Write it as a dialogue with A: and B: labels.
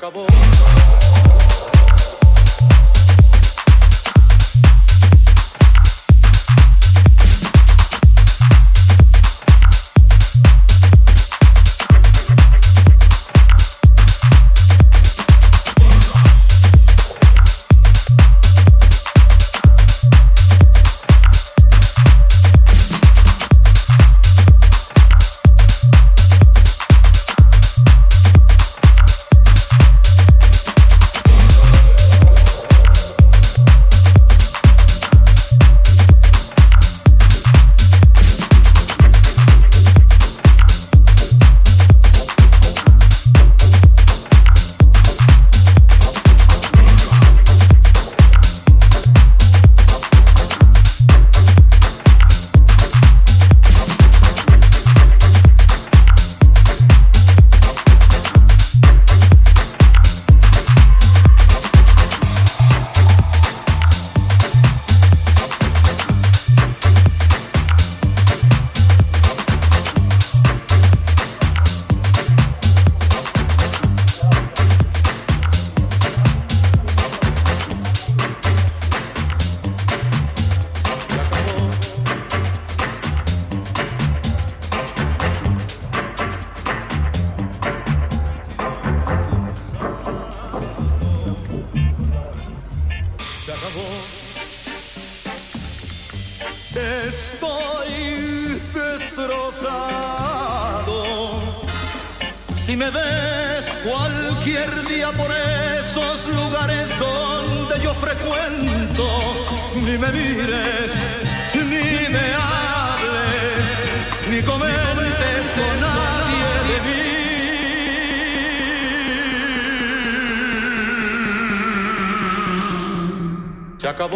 A: acabó. Estoy destrozado. Si me ves cualquier día por esos lugares donde yo frecuento, ni me mires, ni me hables, ni comentes con nadie Se acabó.